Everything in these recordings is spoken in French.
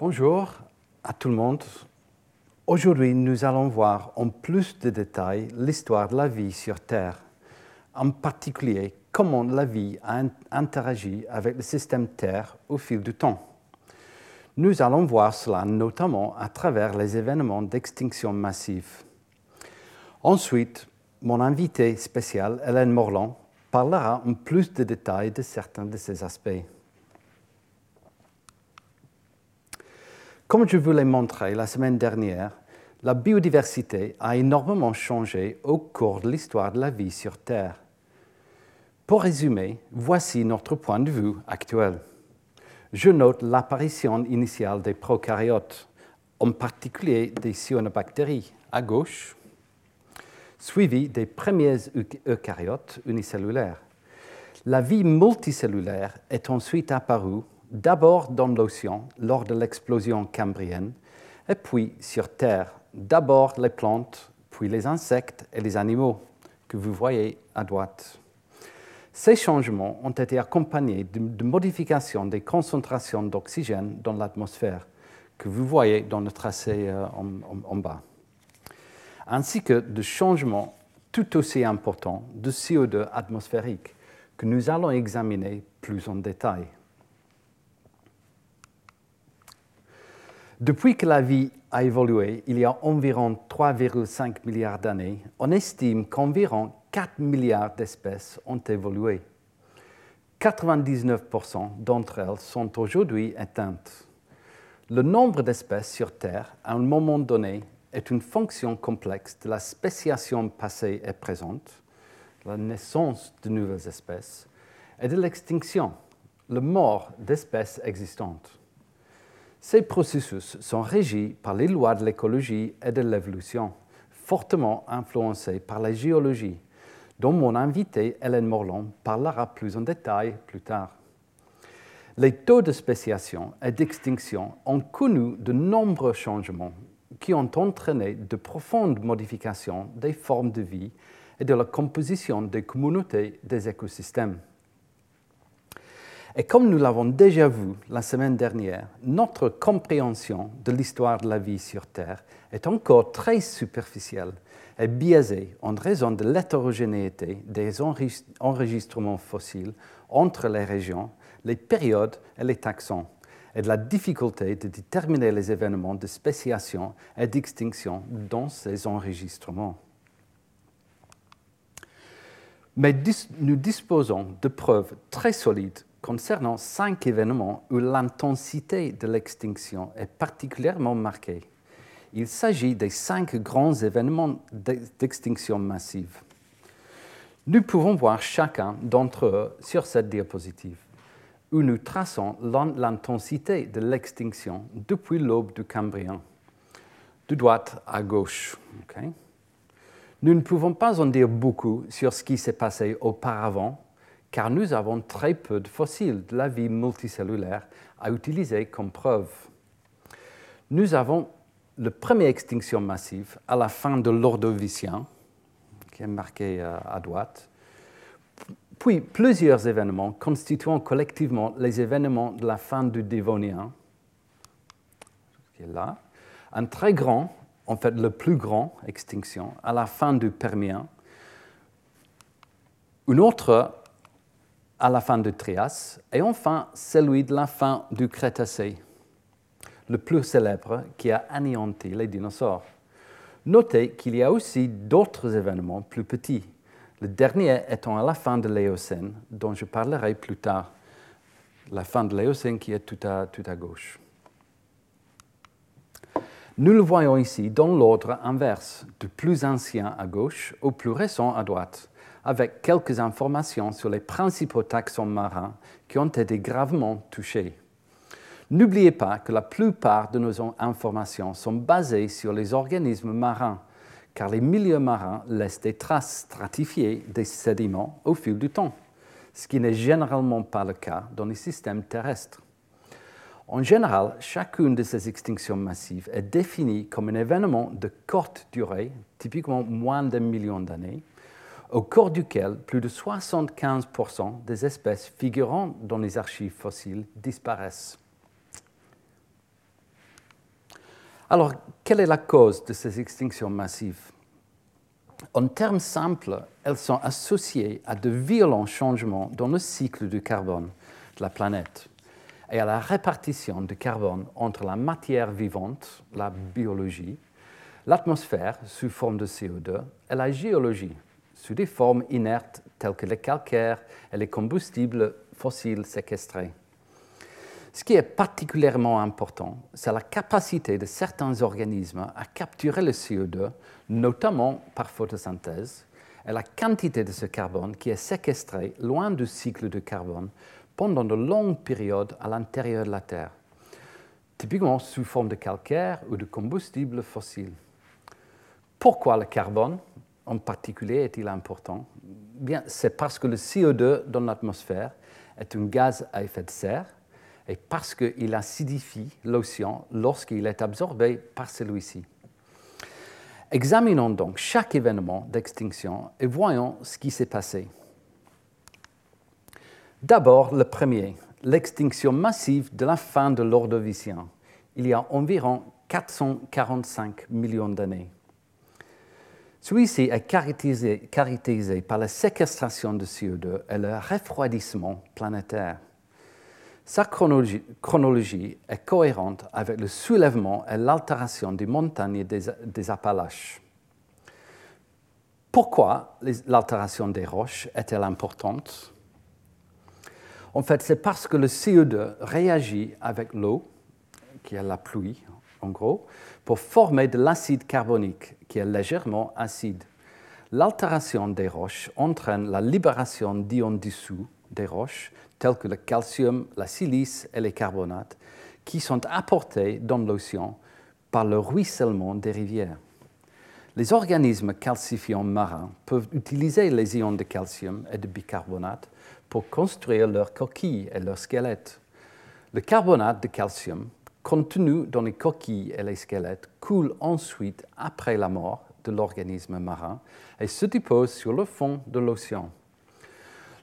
Bonjour à tout le monde. Aujourd'hui, nous allons voir en plus de détails l'histoire de la vie sur Terre, en particulier comment la vie a interagi avec le système Terre au fil du temps. Nous allons voir cela notamment à travers les événements d'extinction massive. Ensuite, mon invité spécial, Hélène Morland, parlera en plus de détails de certains de ces aspects. Comme je vous l'ai montré la semaine dernière, la biodiversité a énormément changé au cours de l'histoire de la vie sur Terre. Pour résumer, voici notre point de vue actuel. Je note l'apparition initiale des prokaryotes, en particulier des cyanobactéries, à gauche, suivi des premiers eucaryotes unicellulaires. La vie multicellulaire est ensuite apparue d'abord dans l'océan lors de l'explosion cambrienne, et puis sur Terre, d'abord les plantes, puis les insectes et les animaux que vous voyez à droite. Ces changements ont été accompagnés de, modifications des concentrations d'oxygène dans l'atmosphère que vous voyez dans le tracé euh, en, bas, ainsi que de changements tout aussi importants de CO2 atmosphérique que nous allons examiner plus en détail. Depuis que la vie a évolué il y a environ 3,5 milliards d'années, on estime qu'environ 4 milliards d'espèces ont évolué. 99% d'entre elles sont aujourd'hui éteintes. Le nombre d'espèces sur Terre, à un moment donné, est une fonction complexe de la spéciation passée et présente, la naissance de nouvelles espèces, et de l'extinction, le mort d'espèces existantes. Ces processus sont régis par les lois de l'écologie et de l'évolution, fortement influencés par la géologie, dont mon invité Hélène Morland parlera plus en détail plus tard. Les taux de spéciation et d'extinction ont connu de nombreux changements qui ont entraîné de profondes modifications des formes de vie et de la composition des communautés des écosystèmes. Et comme nous l'avons déjà vu la semaine dernière, notre compréhension de l'histoire de la vie sur Terre est encore très superficielle et biaisée en raison de l'hétérogénéité des enregistrements fossiles entre les régions, les périodes et les taxons, et de la difficulté de déterminer les événements de spéciation et d'extinction dans ces enregistrements. Mais nous disposons de preuves très solides concernant cinq événements où l'intensité de l'extinction est particulièrement marquée. Il s'agit des cinq grands événements d'extinction massive. Nous pouvons voir chacun d'entre eux sur cette diapositive, où nous traçons l'intensité de l'extinction depuis l'aube du Cambrien, de droite à gauche. Nous ne pouvons pas en dire beaucoup sur ce qui s'est passé auparavant car nous avons très peu de fossiles de la vie multicellulaire à utiliser comme preuve. Nous avons la première extinction massive à la fin de l'Ordovicien, qui est marqué euh, à droite, puis plusieurs événements constituant collectivement les événements de la fin du Dévonien, qui est là, un très grand, en fait le plus grand extinction, à la fin du Permien, une autre à la fin du Trias, et enfin celui de la fin du Crétacé, le plus célèbre qui a anéanti les dinosaures. Notez qu'il y a aussi d'autres événements plus petits, le dernier étant à la fin de l'Éocène, dont je parlerai plus tard, la fin de l'Éocène qui est tout à, tout à gauche. Nous le voyons ici dans l'ordre inverse, du plus ancien à gauche au plus récent à droite avec quelques informations sur les principaux taxons marins qui ont été gravement touchés. N'oubliez pas que la plupart de nos informations sont basées sur les organismes marins, car les milieux marins laissent des traces stratifiées des sédiments au fil du temps, ce qui n'est généralement pas le cas dans les systèmes terrestres. En général, chacune de ces extinctions massives est définie comme un événement de courte durée, typiquement moins d'un million d'années, au cours duquel plus de 75% des espèces figurant dans les archives fossiles disparaissent. Alors, quelle est la cause de ces extinctions massives? En termes simples, elles sont associées à de violents changements dans le cycle du carbone de la planète et à la répartition du carbone entre la matière vivante, la biologie, l'atmosphère sous forme de CO2 et la géologie sous des formes inertes telles que les calcaires et les combustibles fossiles séquestrés. Ce qui est particulièrement important, c'est la capacité de certains organismes à capturer le CO2, notamment par photosynthèse, et la quantité de ce carbone qui est séquestré loin du cycle de carbone pendant de longues périodes à l'intérieur de la Terre, typiquement sous forme de calcaire ou de combustible fossile. Pourquoi le carbone? En particulier est-il important? Bien, c'est parce que le CO2 dans l'atmosphère est un gaz à effet de serre et parce qu'il acidifie l'océan lorsqu'il est absorbé par celui-ci. Examinons donc chaque événement d'extinction et voyons ce qui s'est passé. D'abord, le premier, l'extinction massive de la fin de l'Ordovicien, il y a environ 445 millions d'années. Celui-ci est caractérisé, par la séquestration de CO2 et le refroidissement planétaire. Sa chronologie, est cohérente avec le soulèvement et l'altération des montagnes des, des Appalaches. Pourquoi l'altération des roches est-elle importante? En fait, c'est parce que le CO2 réagit avec l'eau, qui est la pluie en gros, pour former de l'acide carbonique qui est légèrement acide. L'altération des roches entraîne la libération d'ions dissous des roches, tels que le calcium, la silice et les carbonates, qui sont apportés dans l'océan par le ruissellement des rivières. Les organismes calcifiants marins peuvent utiliser les ions de calcium et de bicarbonate pour construire leurs coquilles et leurs squelettes. Le carbonate de calcium contenu dans les coquilles et les squelettes coule ensuite après la mort de l'organisme marin et se dépose sur le fond de l'océan.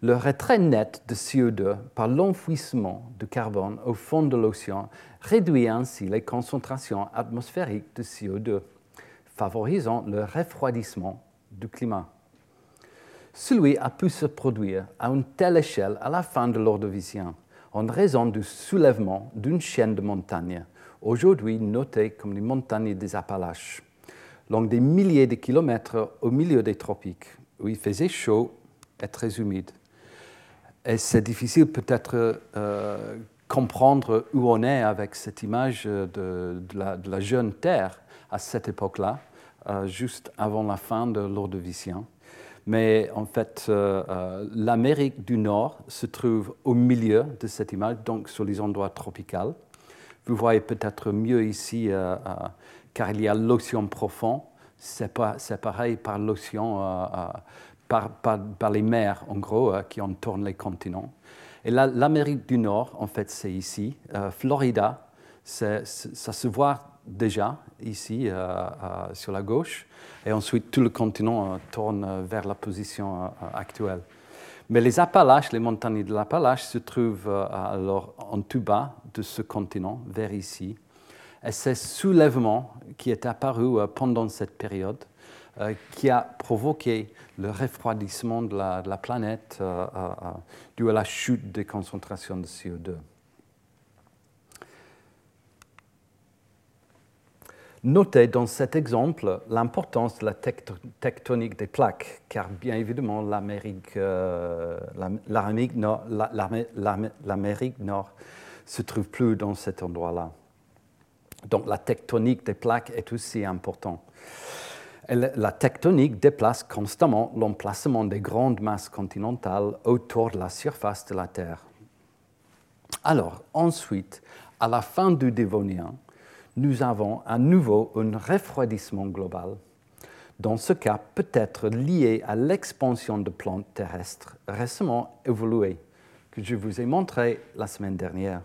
Le retrait net de CO2 par l'enfouissement de carbone au fond de l'océan réduit ainsi les concentrations atmosphériques de CO2, favorisant le refroidissement du climat. Celui a pu se produire à une telle échelle à la fin de l'Ordovicien en raison du soulèvement d'une chaîne de montagnes, aujourd'hui notées comme les montagnes des Appalaches, long des milliers de kilomètres au milieu des tropiques, où il faisait chaud et très humide. Et c'est difficile peut-être euh, comprendre où on est avec cette image de, la, jeune Terre à cette époque-là, euh, juste avant la fin de l'Ordovicien mais en fait, euh, euh, l'Amérique du Nord se trouve au milieu de cette image, donc sur les endroits tropicaux. Vous voyez peut-être mieux ici, euh, car il y a l'océan profond. C'est pareil par l'océan, par, par, les mers, en gros, qui entourent les continents. Et l'Amérique du Nord, en fait, c'est ici. Florida, ça se voit déjà ici, sur la gauche et ensuite tout le continent euh, tourne euh, vers la position euh, actuelle. Mais les Appalaches, les montagnes de l'Appalache se trouvent alors en tout bas de ce continent, vers ici. Et c'est ce soulèvement qui est apparu pendant cette période qui a provoqué le refroidissement de la, de la planète dû à la chute des concentrations de CO2. Notez dans cet exemple l'importance de la tectonique des plaques, car bien évidemment l'Amérique euh, nord, nord se trouve plus dans cet endroit-là. Donc la tectonique des plaques est aussi importante. la tectonique déplace constamment l'emplacement des grandes masses continentales autour de la surface de la Terre. Alors, ensuite, à la fin du Dévonien, nous avons à nouveau un refroidissement global. Dans ce cas, peut-être lié à l'expansion de plantes terrestres récemment évoluées, que je vous ai montré la semaine dernière.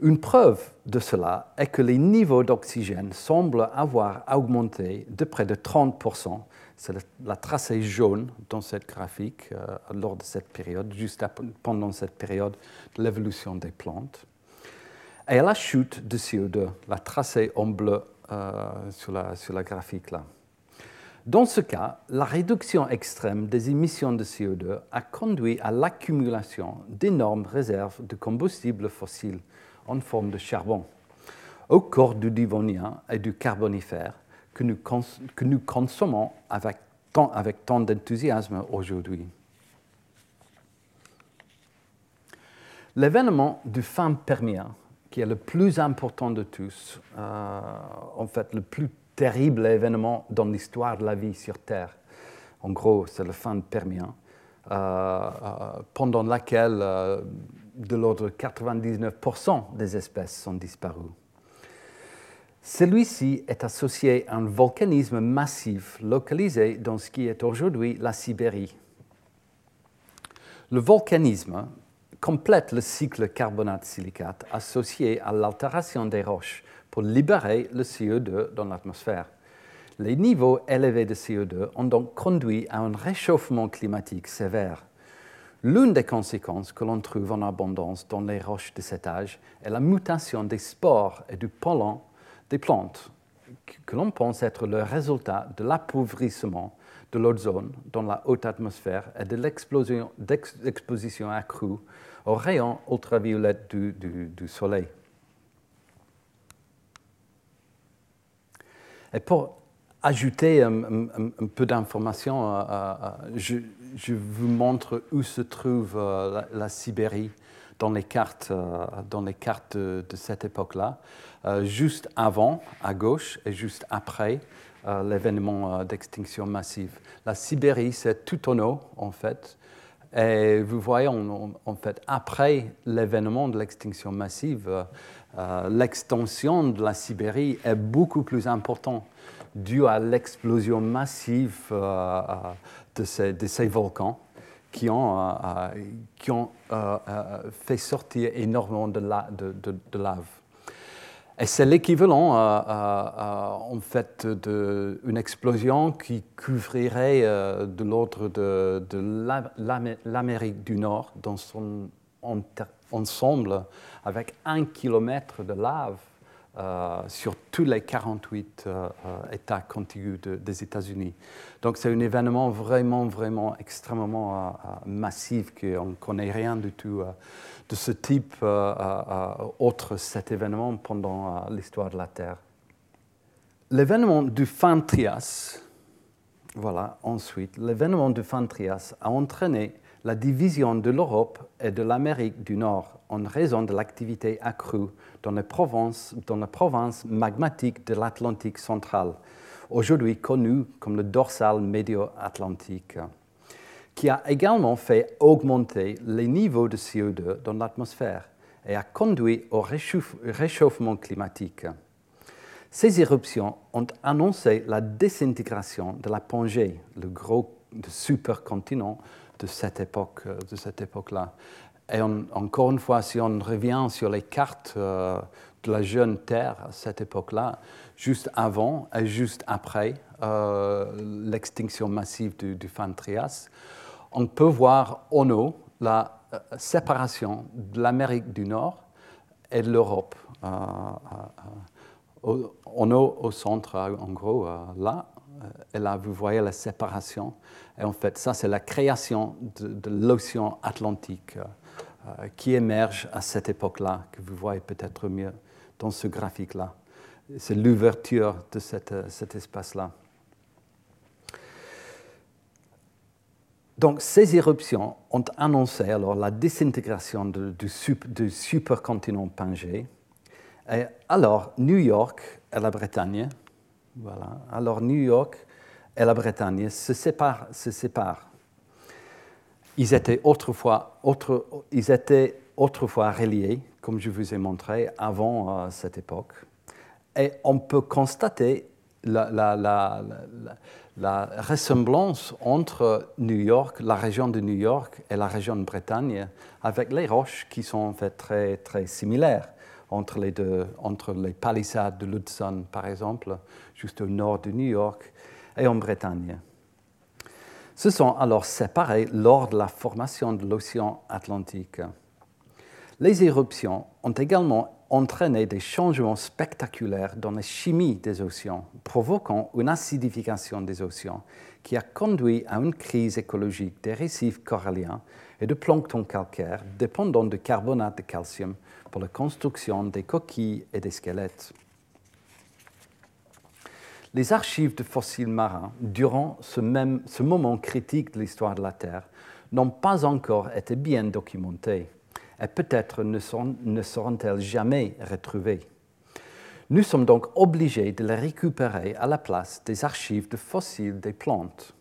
Une preuve de cela est que les niveaux d'oxygène semblent avoir augmenté de près de 30%. C'est la tracée jaune dans cette graphique euh, lors de cette période, juste pendant cette période de l'évolution des plantes et à la chute de CO2, la tracée en bleu euh, sur, la, sur la graphique là. Dans ce cas, la réduction extrême des émissions de CO2 a conduit à l'accumulation d'énormes réserves de combustibles fossiles en forme de charbon au corps du Divonien et du Carbonifère que nous, consommons avec tant d'enthousiasme aujourd'hui. L'événement du fin Permien, qui est le plus important de tous, euh, en fait le plus terrible événement dans l'histoire de la vie sur Terre, en gros c'est le fin Permien, euh, euh, pendant laquelle de l'ordre de 99% des espèces sont disparues. Celui-ci est associé à un volcanisme massif localisé dans ce qui est aujourd'hui la Sibérie. Le volcanisme complète le cycle carbonate-silicate associé à l'altération des roches pour libérer le CO2 dans l'atmosphère. Les niveaux élevés de CO2 ont donc conduit à un réchauffement climatique sévère. L'une des conséquences que l'on trouve en abondance dans les roches de cet âge est la mutation des spores et du pollen des plantes, que l'on pense être le résultat de l'appauvrissement de l'ozone dans la haute atmosphère et de l'exposition accrue aux rayons ultraviolets du, du, Soleil. Et pour ajouter un, peu d'informations, euh, euh, je, je, vous montre où se trouve euh, la, Sibérie dans les cartes, dans les cartes de, cette époque-là, juste avant à gauche et juste après l'événement d'extinction massive. La Sibérie, c'est tout en haut, en fait, et vous voyez, en fait, après l'événement de l'extinction massive, euh, l'extension de la Sibérie est beaucoup plus importante due à l'explosion massive euh, euh, de, ces, volcans qui ont, qui ont fait sortir énormément de lave. Et c'est l'équivalent euh, euh, euh, en fait d'une explosion qui couvrirait de l'ordre de, l'Amérique du Nord dans son ensemble avec un kilomètre de lave sur tous les 48 États contigus des États-Unis. Donc c'est un événement vraiment, vraiment extrêmement massif qu'on ne connaît rien du tout de ce type euh, euh, euh, autre cet événement pendant l'histoire de la Terre. L'événement du fin Trias, voilà, ensuite, l'événement du fin Trias a entraîné la division de l'Europe et de l'Amérique du Nord en raison de l'activité accrue dans, les provinces, dans la province magmatique de l'Atlantique central, aujourd'hui connue comme le dorsal médio-atlantique qui a également fait augmenter les niveaux de CO2 dans l'atmosphère et a conduit au réchauffement climatique. Ces éruptions ont annoncé la désintégration de la Pangée, le gros supercontinent de cette époque, de cette époque-là. Et encore une fois, si on revient sur les cartes euh, de la jeune Terre à cette époque-là, juste avant et juste après euh, l'extinction massive du, du Trias, on peut voir en haut la euh, séparation de l'Amérique du Nord et de l'Europe. Euh, euh, en haut, au centre, en gros, là, et là, vous voyez la séparation. Et en fait, ça, c'est la création de, l'océan Atlantique qui émerge à cette époque-là, que vous voyez peut-être mieux dans ce graphique-là. C'est l'ouverture de cet espace-là. Donc, ces éruptions ont annoncé alors la désintégration du, supercontinent Pangée. Et alors, New York et la Bretagne, alors New York et la Bretagne se séparent. Se séparent. Ils, étaient autrefois, reliés, comme je vous ai montré, avant euh, cette époque. Et on peut constater la ressemblance entre New York, la région de New York et la région de Bretagne, avec les roches qui sont en fait très, très similaires entre les deux, entre les palissades de l'Hudson, par exemple, juste au nord de New York, et en Bretagne. Se sont alors séparés lors de la formation de l'océan Atlantique. Les éruptions ont également entraîné des changements spectaculaires dans la chimie des océans, provoquant une acidification des océans qui a conduit à une crise écologique des récifs coralliens et de plancton calcaire dépendant de carbonate de calcium pour la construction des coquilles et des squelettes. Les archives de fossiles marins, durant ce, même, ce moment critique de l'histoire de la Terre, n'ont pas encore été bien documentées et peut-être ne, ne seront-elles jamais retrouvées. Nous sommes donc obligés de les récupérer à la place des archives de fossiles des plantes,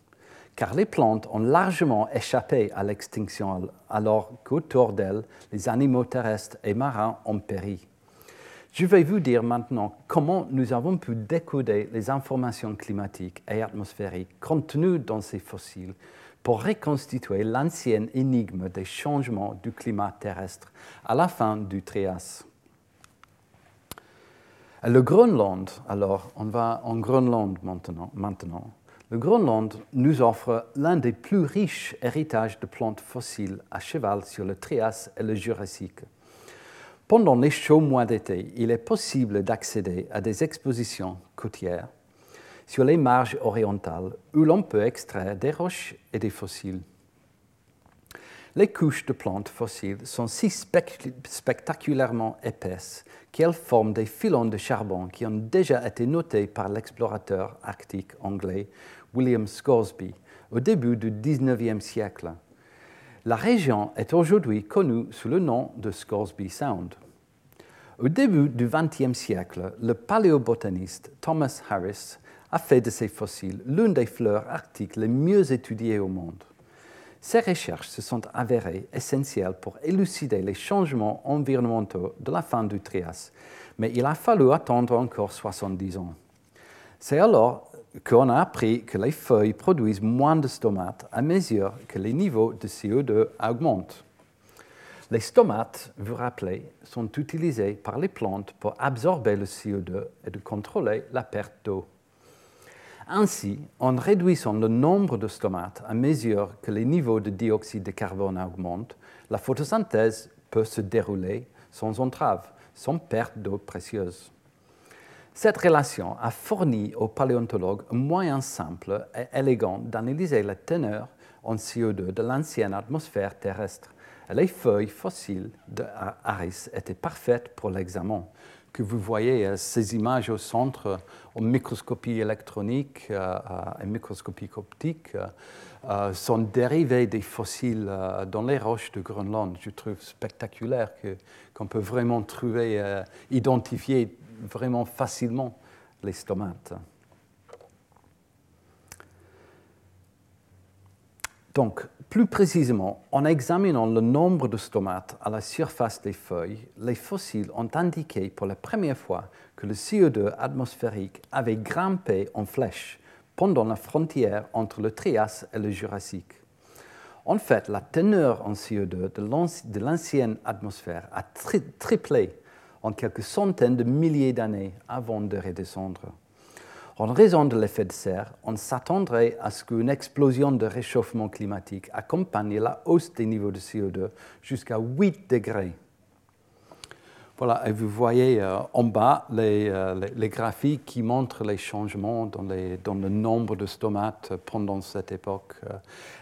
car les plantes ont largement échappé à l'extinction alors qu'autour d'elles, les animaux terrestres et marins ont péri. Je vais vous dire maintenant comment nous avons pu décoder les informations climatiques et atmosphériques contenues dans ces fossiles pour reconstituer l'ancienne énigme des changements du climat terrestre à la fin du Trias. Le Groenland, alors, on va en Groenland maintenant. maintenant. Le Groenland nous offre l'un des plus riches héritages de plantes fossiles à cheval sur le Trias et le Jurassique. Pendant les chauds mois d'été, il est possible d'accéder à des expositions côtières sur les marges orientales où l'on peut extraire des roches et des fossiles. Les couches de plantes fossiles sont si spectaculairement épaisses qu'elles forment des filons de charbon qui ont déjà été notés par l'explorateur arctique anglais William Scoresby au début du XIXe siècle. La région est aujourd'hui connue sous le nom de Scoresby Sound. Au début du XXe siècle, le paléobotaniste Thomas Harris a fait de ces fossiles l'une des fleurs arctiques les mieux étudiées au monde. Ces recherches se sont avérées essentielles pour élucider les changements environnementaux de la fin du Trias, mais il a fallu attendre encore 70 ans. C'est alors qu'on a appris que les feuilles produisent moins de stomates à mesure que les niveaux de CO2 augmentent. Les stomates, vous rappelez, sont utilisés par les plantes pour absorber le CO2 et de contrôler la perte d'eau. Ainsi, en réduisant le nombre de stomates à mesure que les niveaux de dioxyde de carbone augmentent, la photosynthèse peut se dérouler sans entrave, sans perte d'eau précieuse. Cette relation a fourni aux paléontologues un moyen simple et élégant d'analyser la teneur en CO2 de l'ancienne atmosphère terrestre. Les feuilles fossiles de Harris étaient parfaites pour l'examen que vous voyez euh, ces images au centre euh, en microscopie électronique euh, et microscopie optique sont dérivées des fossiles dans les roches de Groenland. Je trouve spectaculaire qu'on peut vraiment trouver, identifier vraiment facilement les stomates. Donc, plus précisément, en examinant le nombre de stomates à la surface des feuilles, les fossiles ont indiqué pour la première fois que le CO2 atmosphérique avait grimpé en flèche pendant la frontière entre le Trias et le Jurassique. En fait, la teneur en CO2 de l'ancienne atmosphère a triplé en quelques centaines de milliers d'années avant de redescendre. En raison de l'effet de serre, on s'attendrait à ce qu'une explosion de réchauffement climatique accompagne la hausse des niveaux de CO2 jusqu'à 8 degrés. Voilà, et vous voyez euh, en bas euh, les, graphiques qui montrent les changements dans, le nombre de stomates pendant cette époque. Euh,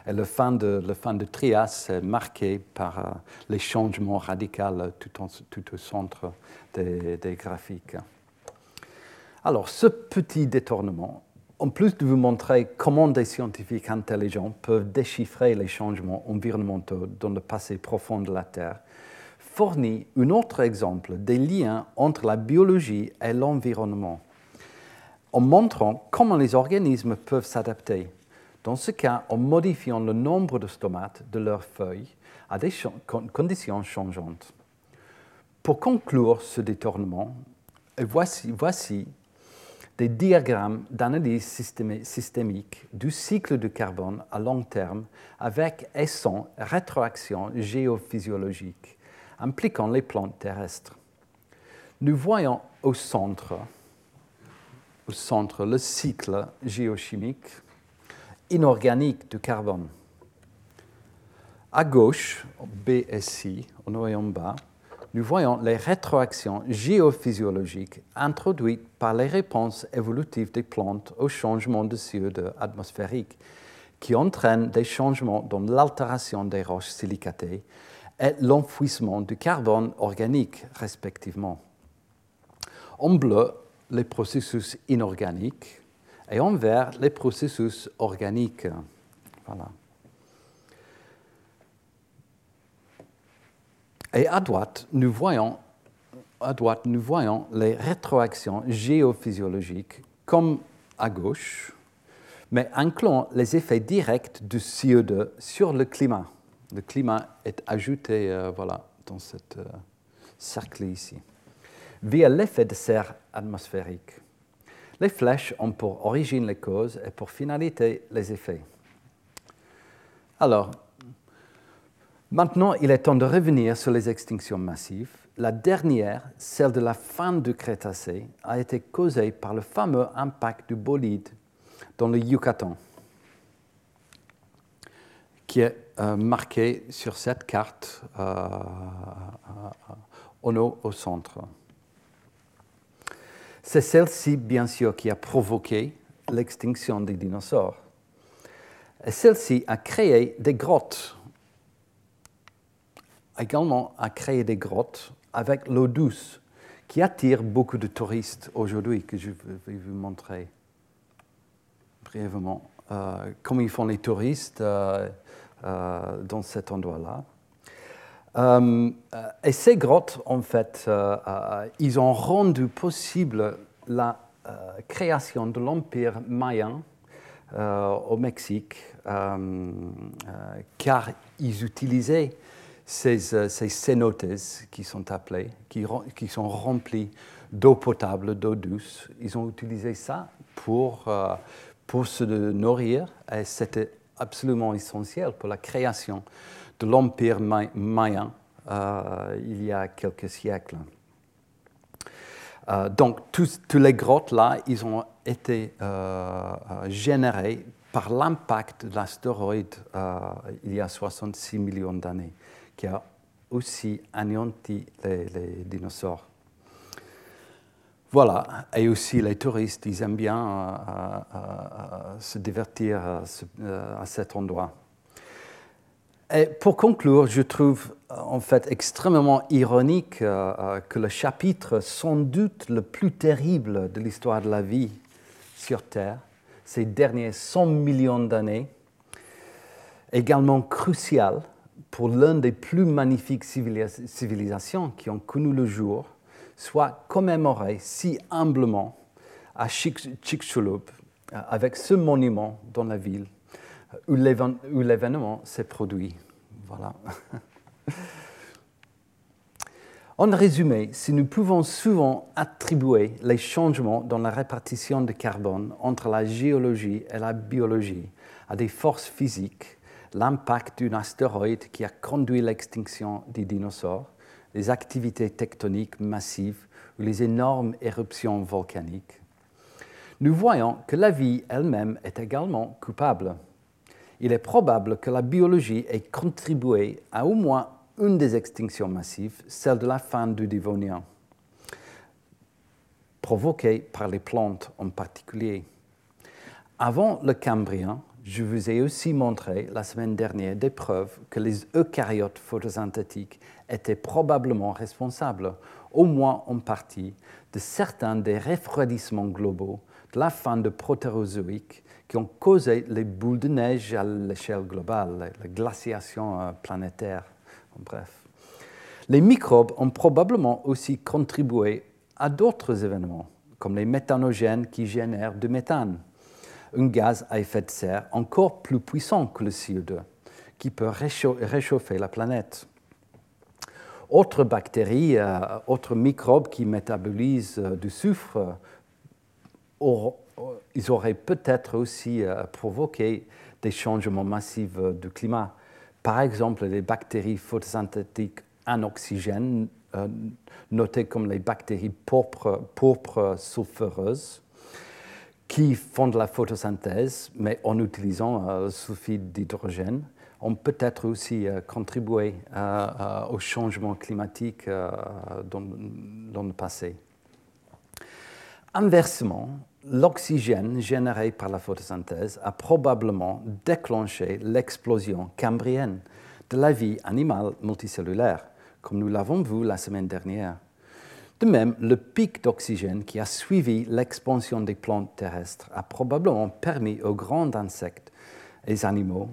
et le fin de, le fin de Trias est marqué par les changements radicaux tout, au centre des graphiques. Alors, ce petit détournement, en plus de vous montrer comment des scientifiques intelligents peuvent déchiffrer les changements environnementaux dans le passé profond de la Terre, fournit un autre exemple des liens entre la biologie et l'environnement, en montrant comment les organismes peuvent s'adapter, dans ce cas en modifiant le nombre de stomates de leurs feuilles à des conditions changeantes. Pour conclure ce détournement, voici, voici des diagrammes d'analyse systémique du cycle du carbone à long terme avec et sans rétroaction géophysiologique impliquant les plantes terrestres. Nous voyons au centre, au centre le cycle géochimique inorganique du carbone. À gauche, BSI, en haut et en bas, nous voyons les rétroactions géophysiologiques introduites par les réponses évolutives des plantes au changement de CO2 atmosphérique, qui entraînent des changements dans l'altération des roches silicatées et l'enfouissement du carbone organique, respectivement. En bleu, les processus inorganiques et en vert, les processus organiques. Voilà. Et à droite, nous voyons, à droite, nous voyons les rétroactions géophysiologiques comme à gauche, mais incluant les effets directs du CO2 sur le climat. Le climat est ajouté euh, voilà, dans ce euh, cercle ici, via l'effet de serre atmosphérique. Les flèches ont pour origine les causes et pour finalité les effets. Alors, maintenant, il est temps de revenir sur les extinctions massives. La dernière, celle de la fin du Crétacé, a été causée par le fameux impact du bolide dans le Yucatan, qui est marqué sur cette carte euh, en haut au centre. C'est celle-ci, bien sûr, qui a provoqué l'extinction des dinosaures. Et celle-ci a créé des grottes, également a créé des grottes avec l'eau douce, qui attire beaucoup de touristes aujourd'hui, que je vais vous montrer brièvement. Euh, comme ils font les touristes euh, euh, dans cet endroit-là. Euh, et ces grottes, en fait, euh, euh, ils ont rendu possible la création de l'empire mayan au Mexique, car ils utilisaient ces, ces qui sont appelées, qui, qui sont remplies d'eau potable, d'eau douce. Ils ont utilisé ça pour, pour se nourrir et c'était absolument essentiel pour la création de l'Empire mayan euh, il y a quelques siècles. Euh, donc, tous, les grottes-là, ils ont été euh, générés par l'impact de l'astéroïde il y a 66 millions d'années, qui a aussi anéanti les, dinosaures. Voilà, et aussi les touristes, ils aiment bien se divertir à cet endroit. Et pour conclure, je trouve euh, en fait extrêmement ironique euh, euh, que le chapitre sans doute le plus terrible de l'histoire de la vie sur Terre, ces derniers 100 millions d'années, également crucial pour l'une des plus magnifiques civilisations qui ont connu le jour, soit commémoré si humblement à Chicxulub avec ce monument dans la ville où l'événement s'est produit. Voilà. En résumé, si nous pouvons souvent attribuer les changements dans la répartition de carbone entre la géologie et la biologie à des forces physiques, l'impact d'un astéroïde qui a conduit l'extinction des dinosaures, les activités tectoniques massives ou les énormes éruptions volcaniques, nous voyons que la vie elle-même est également coupable il est probable que la biologie ait contribué à au moins une des extinctions massives, celle de la fin du Dévonien, provoquée par les plantes en particulier. Avant le Cambrien, je vous ai aussi montré la semaine dernière des preuves que les eucaryotes photosynthétiques étaient probablement responsables, au moins en partie, de certains des refroidissements globaux de la fin du protérozoïque qui ont causé les boules de neige à l'échelle globale, la glaciation euh, planétaire, bref. Les microbes ont probablement aussi contribué à d'autres événements, comme les méthanogènes qui génèrent du méthane, un gaz à effet de serre encore plus puissant que le CO2, qui peut réchauffer la planète. Autres bactéries, euh, autres microbes qui métabolisent euh, du soufre ils auraient peut-être aussi euh, provoqué des changements massifs euh, du climat. Par exemple, les bactéries photosynthétiques en oxygène, euh, notées comme les bactéries pourpres, sulfureuses, qui font de la photosynthèse, mais en utilisant le sulfide d'hydrogène, ont peut-être aussi contribué au changement climatique dans, dans le passé. Inversement, l'oxygène généré par la photosynthèse a probablement déclenché l'explosion cambrienne de la vie animale multicellulaire, comme nous l'avons vu la semaine dernière. De même, le pic d'oxygène qui a suivi l'expansion des plantes terrestres a probablement permis aux grands insectes et animaux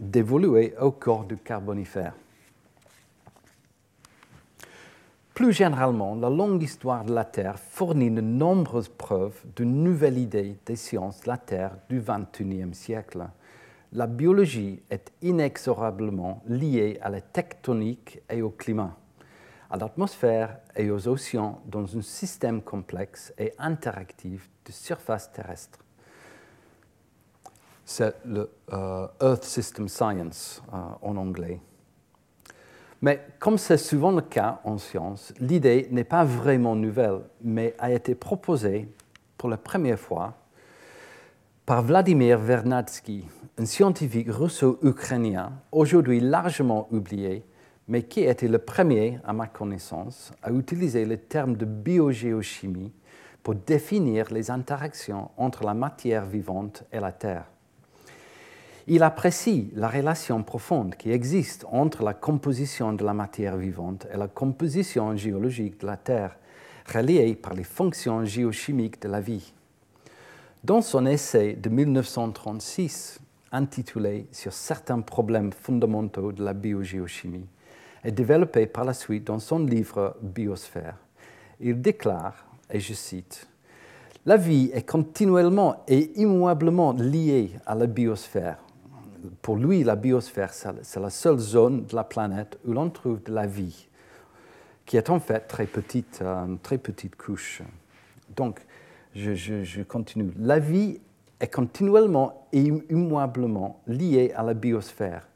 d'évoluer au corps du carbonifère. Plus généralement, la longue histoire de la Terre fournit de nombreuses preuves d'une nouvelle idée des sciences de la Terre du XXIe siècle. La biologie est inexorablement liée à la tectonique et au climat, à l'atmosphère et aux océans dans un système complexe et interactif de surface terrestre. C'est le euh, Earth System Science euh, en anglais. Mais comme c'est souvent le cas en science, l'idée n'est pas vraiment nouvelle, mais a été proposée pour la première fois par Vladimir Vernadsky, un scientifique russo-ukrainien aujourd'hui largement oublié, mais qui été le premier, à ma connaissance, à utiliser le terme de biogéochimie pour définir les interactions entre la matière vivante et la Terre. Il apprécie la relation profonde qui existe entre la composition de la matière vivante et la composition géologique de la Terre, reliée par les fonctions géochimiques de la vie. Dans son essai de 1936, intitulé Sur certains problèmes fondamentaux de la biogéochimie, et développé par la suite dans son livre Biosphère, il déclare, et je cite, La vie est continuellement et immuablement liée à la biosphère pour lui, la biosphère, c'est la seule zone de la planète où l'on trouve de la vie, qui est en fait très petite, une euh, très petite couche. Donc, je, continue. La vie est continuellement et immuablement liée à la biosphère.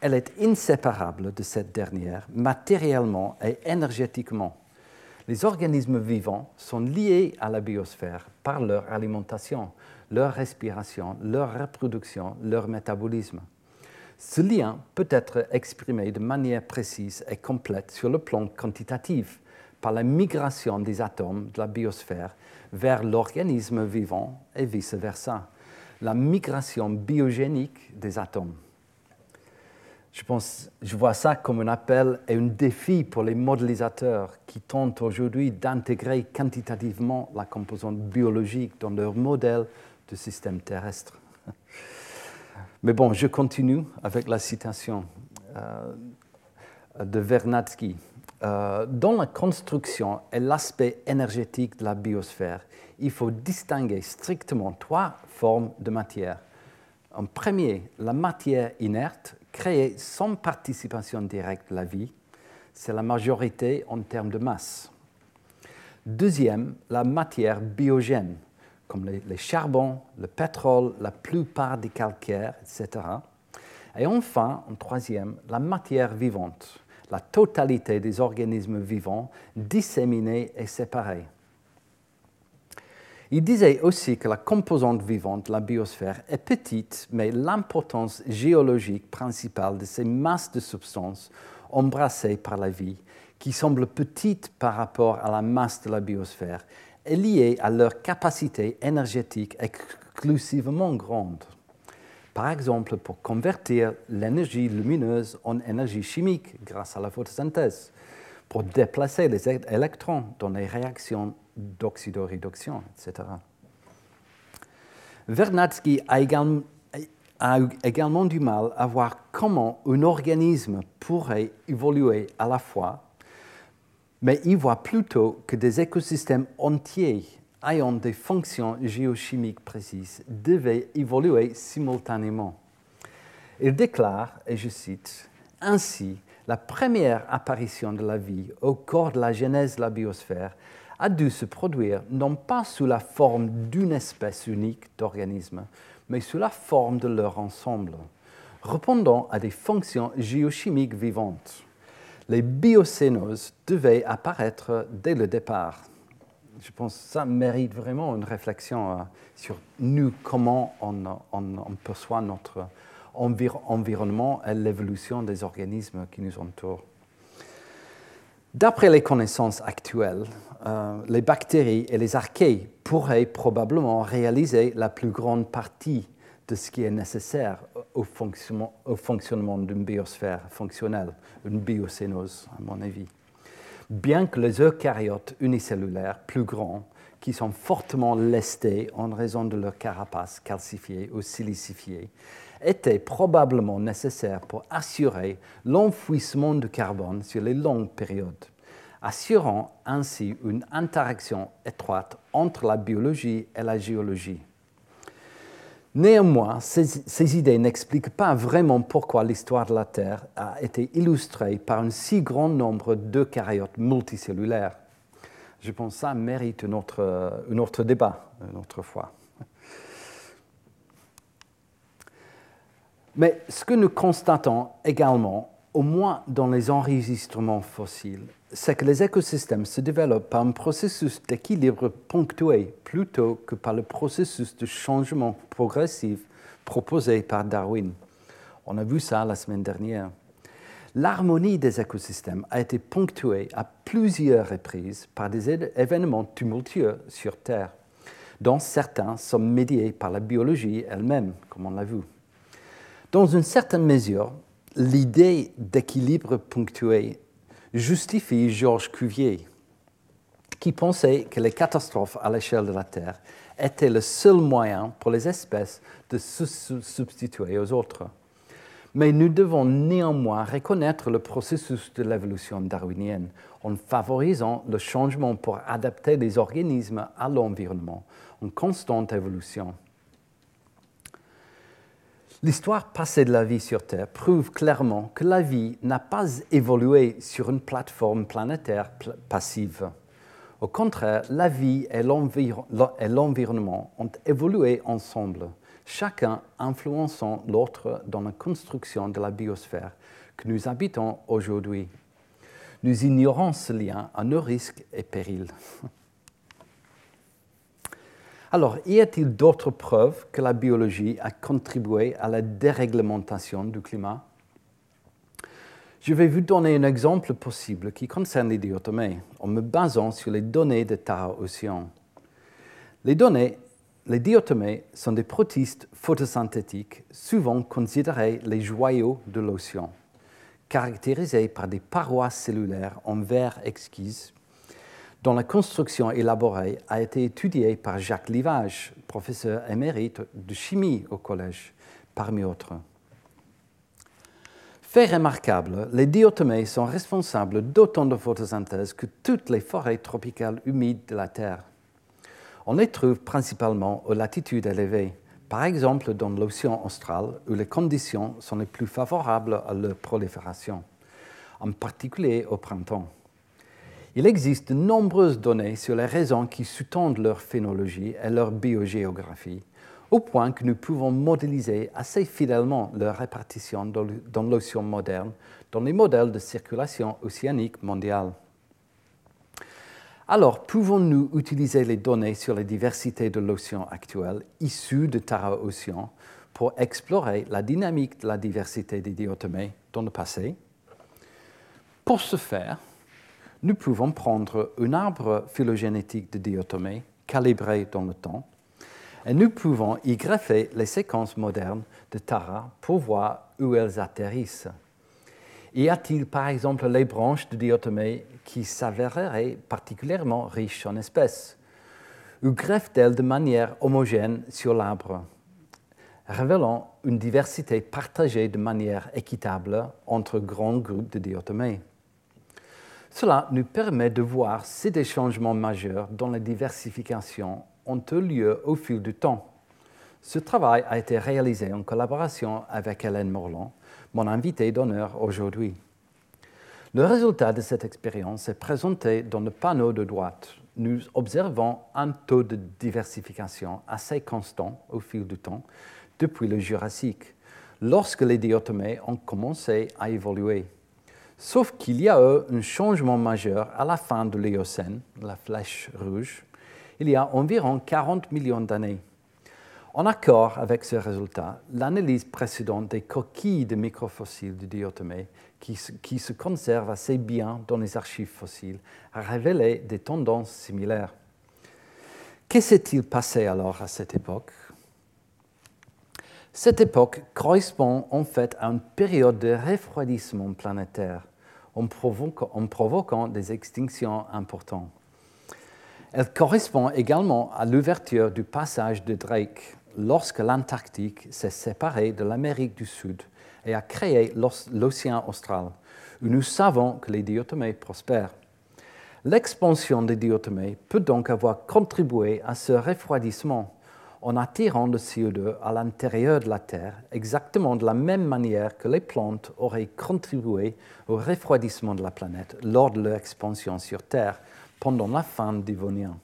Elle est inséparable de cette dernière, matériellement et énergétiquement. Les organismes vivants sont liés à la biosphère par leur alimentation, leur respiration, leur reproduction, leur métabolisme. Ce lien peut être exprimé de manière précise et complète sur le plan quantitatif par la migration des atomes de la biosphère vers l'organisme vivant et vice-versa, la migration biogénique des atomes. Je, pense, je vois ça comme un appel et un défi pour les modélisateurs qui tentent aujourd'hui d'intégrer quantitativement la composante biologique dans leur système terrestre. Mais bon, je continue avec la citation euh, de Vernadsky. Euh, dans la construction et l'aspect énergétique de la biosphère, il faut distinguer strictement trois formes de matière. En premier, la matière inerte, créée sans participation directe de la vie, c'est la majorité en termes de masse. Deuxième, la matière biogène, comme les, charbons, le pétrole, la plupart des calcaires, etc. Et enfin, en troisième, la matière vivante, la totalité des organismes vivants disséminés et séparés. Il disait aussi que la composante vivante la biosphère est petite, mais l'importance géologique principale de ces masses de substances embrassées par la vie, qui semblent petites par rapport à la masse de la biosphère, est liée à leur capacité énergétique exclusivement grande. Par exemple, pour convertir l'énergie lumineuse en énergie chimique grâce à la photosynthèse, pour déplacer les électrons dans les réactions d'oxydoréduction, etc. Vernadsky a également, a également du mal à voir comment un organisme pourrait évoluer à la fois mais il voit plutôt que des écosystèmes entiers ayant des fonctions géochimiques précises devaient évoluer simultanément. Il déclare, et je cite, Ainsi, la première apparition de la vie au corps de la genèse de la biosphère a dû se produire non pas sous la forme d'une espèce unique d'organismes, mais sous la forme de leur ensemble, répondant à des fonctions géochimiques vivantes les biocénoses devaient apparaître dès le départ. Je pense que ça mérite vraiment une réflexion euh, sur nous, comment on, perçoit notre environnement et l'évolution des organismes qui nous entourent. D'après les connaissances actuelles, euh, les bactéries et les archées pourraient probablement réaliser la plus grande partie de ce qui est nécessaire au fonctionnement, d'une biosphère fonctionnelle, une biocénose, à mon avis. Bien que les eucaryotes unicellulaires plus grands, qui sont fortement lestés en raison de leur carapace calcifiée ou silicifiée, étaient probablement nécessaires pour assurer l'enfouissement de carbone sur les longues périodes, assurant ainsi une interaction étroite entre la biologie et la géologie. Néanmoins, ces, idées n'expliquent pas vraiment pourquoi l'histoire de la Terre a été illustrée par un si grand nombre d'eucaryotes multicellulaires. Je pense que ça mérite un autre, un autre débat une autre fois. Mais ce que nous constatons également, au moins dans les enregistrements fossiles, c'est que les écosystèmes se développent par un processus d'équilibre ponctué plutôt que par le processus de changement progressif proposé par Darwin. On a vu ça la semaine dernière. L'harmonie des écosystèmes a été ponctuée à plusieurs reprises par des événements tumultueux sur Terre, dont certains sont médiés par la biologie elle-même, comme on l'a vu. Dans une certaine mesure, l'idée d'équilibre ponctué justifie Georges Cuvier, qui pensait que les catastrophes à l'échelle de la Terre étaient le seul moyen pour les espèces de se substituer aux autres. Mais nous devons néanmoins reconnaître le processus de l'évolution darwinienne en favorisant le changement pour adapter les organismes à l'environnement en constante évolution. L'histoire passée de la vie sur Terre prouve clairement que la vie n'a pas évolué sur une plateforme planétaire passive. Au contraire, la vie et l'environnement ont évolué ensemble, chacun influençant l'autre dans la construction de la biosphère que nous habitons aujourd'hui. Nous ignorons ce lien à nos risques et périls. Alors, y a-t-il d'autres preuves que la biologie a contribué à la déréglementation du climat? Je vais vous donner un exemple possible qui concerne les diatomées en me basant sur les données de Tara Océan. Les données, les diatomées sont des protistes photosynthétiques souvent considérés les joyaux de l'océan, caractérisés par des parois cellulaires en verre exquise dont la construction élaborée a été étudiée par Jacques Livage, professeur émérite de chimie au collège, parmi autres. Fait remarquable, les diatomées sont responsables d'autant de photosynthèse que toutes les forêts tropicales humides de la Terre. On les trouve principalement aux latitudes élevées, par exemple dans l'océan austral où les conditions sont les plus favorables à leur prolifération, en particulier au printemps. Il existe de nombreuses données sur les raisons qui sous-tendent leur phénologie et leur biogéographie, au point que nous pouvons modéliser assez fidèlement leur répartition dans l'océan moderne dans les modèles de circulation océanique mondiale. Alors, pouvons-nous utiliser les données sur la diversité de l'océan actuel issues de Tara Océan pour explorer la dynamique de la diversité des diatomées dans le passé? Pour ce faire, nous pouvons prendre un arbre phylogénétique de diatomées calibré dans le temps et nous pouvons y greffer les séquences modernes de Tara pour voir où elles atterrissent. Y a-t-il par exemple les branches de diatomées qui s'avéreraient particulièrement riches en espèces? Ou greffent-elles de manière homogène sur l'arbre, révélant une diversité partagée de manière équitable entre grands groupes de diatomées cela nous permet de voir si des changements majeurs dans la diversification ont eu lieu au fil du temps. Ce travail a été réalisé en collaboration avec Hélène Morland, mon invitée d'honneur aujourd'hui. Le résultat de cette expérience est présenté dans le panneau de droite. Nous observons un taux de diversification assez constant au fil du temps depuis le Jurassique, lorsque les diatomées ont commencé à évoluer. Sauf qu'il y a eu un changement majeur à la fin de l'Éocène, la flèche rouge, il y a environ 40 millions d'années. En accord avec ce résultat, l'analyse précédente des coquilles de microfossiles du diatomée, qui, qui, se conservent assez bien dans les archives fossiles, a révélé des tendances similaires. Que s'est-il passé alors à cette époque? Cette époque correspond en fait à une période de refroidissement planétaire en provoquant, des extinctions importantes. Elle correspond également à l'ouverture du passage de Drake lorsque l'Antarctique s'est séparée de l'Amérique du Sud et a créé l'océan austral, où nous savons que les diatomées prospèrent. L'expansion des diatomées peut donc avoir contribué à ce refroidissement en attirant le CO2 à l'intérieur de la Terre, exactement de la même manière que les plantes auraient contribué au refroidissement de la planète lors de leur expansion sur Terre pendant la fin du Dévonien.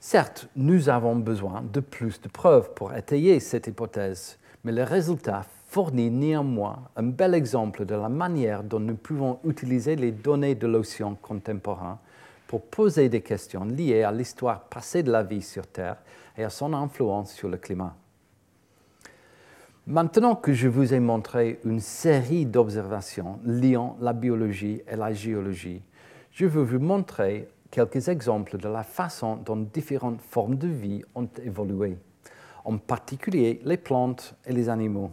Certes, nous avons besoin de plus de preuves pour étayer cette hypothèse, mais le résultat fournit néanmoins un bel exemple de la manière dont nous pouvons utiliser les données de l'océan contemporain pour poser des questions liées à l'histoire passée de la vie sur Terre et à son influence sur le climat. Maintenant que je vous ai montré une série d'observations liant la biologie et la géologie, je veux vous montrer quelques exemples de la façon dont différentes formes de vie ont évolué, en particulier les plantes et les animaux.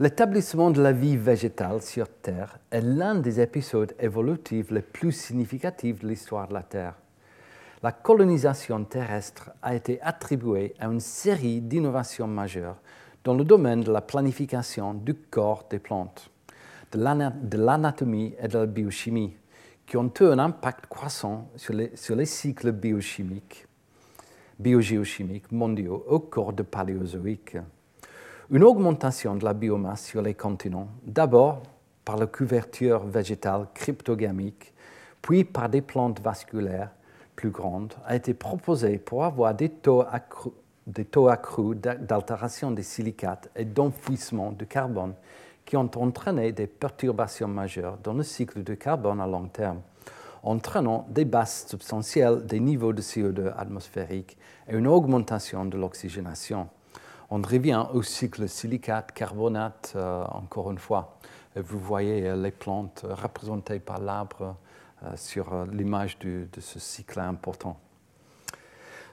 L'établissement de la vie végétale sur Terre est l'un des épisodes évolutifs les plus significatifs de l'histoire de la Terre. La colonisation terrestre a été attribuée à une série d'innovations majeures dans le domaine de la planification du corps des plantes de l'anatomie et de la biochimie, qui ont eu un impact croissant sur les, cycles biochimiques, biogéochimiques mondiaux au cours du Paléozoïque. Une augmentation de la biomasse sur les continents, d'abord par la couverture végétale cryptogamique, puis par des plantes vasculaires plus grandes, a été proposée pour avoir des taux accrus, d'altération des silicates et d'enfouissement de carbone qui ont entraîné des perturbations majeures dans le cycle du carbone à long terme, entraînant des basses substantielles des niveaux de CO2 atmosphérique et une augmentation de l'oxygénation. On revient au cycle silicate-carbonate euh, encore une fois. Vous voyez euh, les plantes représentées par l'arbre sur euh, l'image de ce cycle important.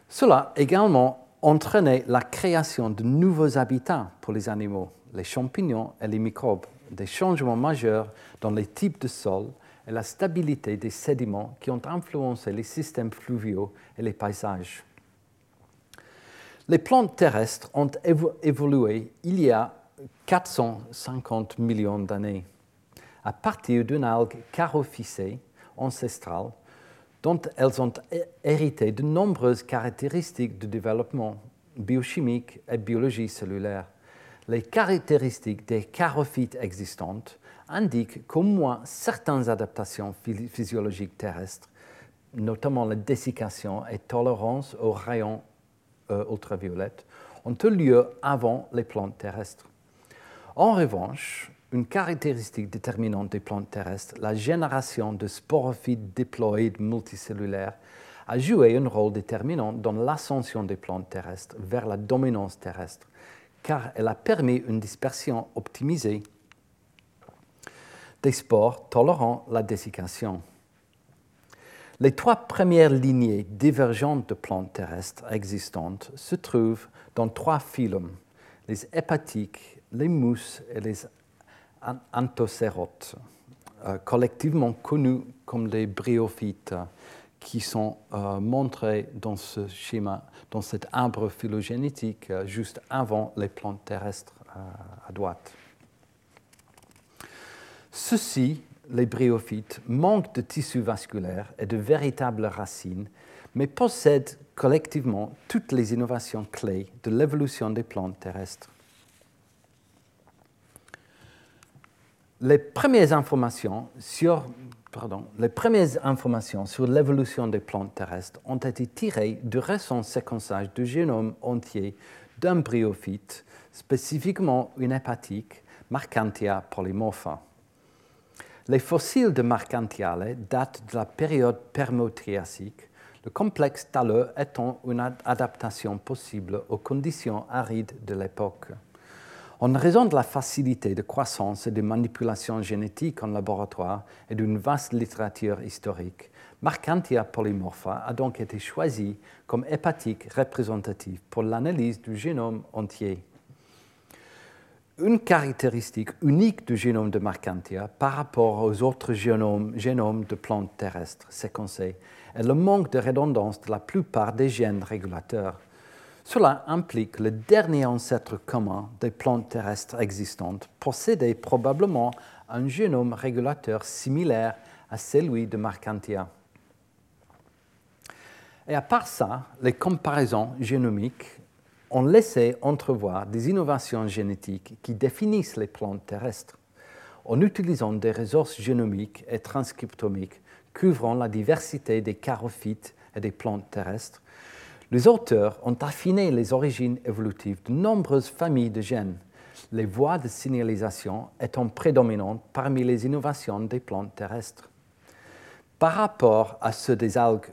Cela également entraîné la création de nouveaux habitats pour les animaux, les champignons et les microbes, des changements majeurs dans les types de sols et la stabilité des sédiments qui ont influencé les systèmes fluviaux et les paysages. Les plantes terrestres ont évolué il y a 450 millions d'années à partir d'une algue carophycée ancestrale dont elles ont hérité de nombreuses caractéristiques de développement biochimique et biologie cellulaire les caractéristiques des charophytes existantes indiquent qu'au moins certaines adaptations physiologiques terrestres, notamment la dessiccation et tolérance aux rayons euh, ultraviolets, ont eu lieu avant les plantes terrestres. En revanche, une caractéristique déterminante des plantes terrestres, la génération de sporophytes diploïdes multicellulaires, a joué un rôle déterminant dans l'ascension des plantes terrestres vers la dominance terrestre car elle a permis une dispersion optimisée des spores tolérant la dessiccation. Les trois premières lignées divergentes de plantes terrestres existantes se trouvent dans trois phylums, les hépatiques, les mousses et les anthocérotes, euh, collectivement connus comme les bryophytes, qui sont euh, montrés dans ce schéma, dans cet arbre phylogénétique euh, juste avant les plantes terrestres euh, à droite. Ceux-ci, les bryophytes, manquent de tissu vasculaire et de véritables racines, mais possèdent collectivement toutes les innovations clés de l'évolution des plantes terrestres. Les premières informations sur l'évolution des plantes terrestres ont été tirées du récent séquençage du génome entier d'un bryophyte, spécifiquement une hépatique, Marcantia polymorpha. Les fossiles de Marcantiale datent de la période permo-triassique, le complexe taleux étant une adaptation possible aux conditions arides de l'époque. En raison de la facilité de croissance et de manipulation génétique en laboratoire et d'une vaste littérature historique, Marcantia polymorpha a donc été choisi comme hépatique représentative pour l'analyse du génome entier. Une caractéristique unique du génome de Marcantia par rapport aux autres génomes, de plantes terrestres séquencées est le manque de redondance de la plupart des gènes régulateurs. Cela implique que le dernier ancêtre commun des plantes terrestres existantes possédait probablement un génome régulateur similaire à celui de Marcantia. Et à part ça, les comparaisons génomiques ont laissé entrevoir des innovations génétiques qui définissent les plantes terrestres. En utilisant des ressources génomiques et transcriptomiques couvrant la diversité des charophytes et des plantes terrestres, les auteurs ont affiné les origines évolutives de nombreuses familles de gènes, les voies de signalisation étant prédominantes parmi les innovations des plantes terrestres. Par rapport à ceux des algues,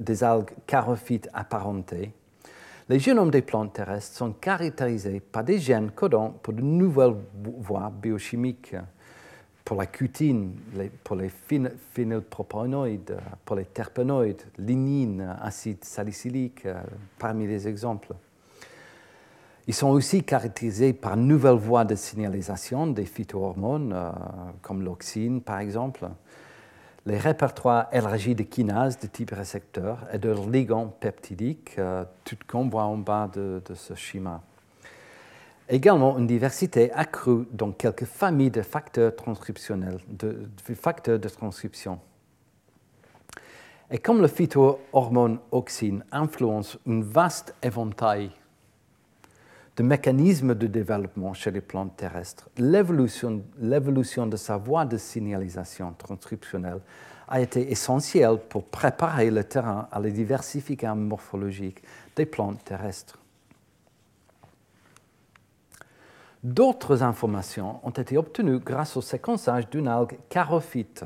des algues charophytes apparentées, les génomes des plantes terrestres sont caractérisés par des gènes codants pour de nouvelles voies biochimiques, pour la cutine, pour les phénylpropanoïdes, pour les terpénoïdes, lignine, acide salicylique, euh, parmi les exemples. Ils sont aussi caractérisés par une nouvelle voie de signalisation des phytohormones, euh, comme l'oxine par exemple, les répertoires élargis de kinases de type récepteur et de ligands peptidiques, euh, tout qu'on voit en bas de, ce schéma. Également une diversité accrue dans quelques familles de facteurs de, de transcription. Et comme le phytohormone oxine influence un vaste éventail de mécanismes de développement chez les plantes terrestres, l'évolution de sa voie de signalisation transcriptionnelle a été essentielle pour préparer le terrain à la diversification morphologique des plantes terrestres. D'autres informations ont été obtenues grâce au séquençage d'une algue charophyte,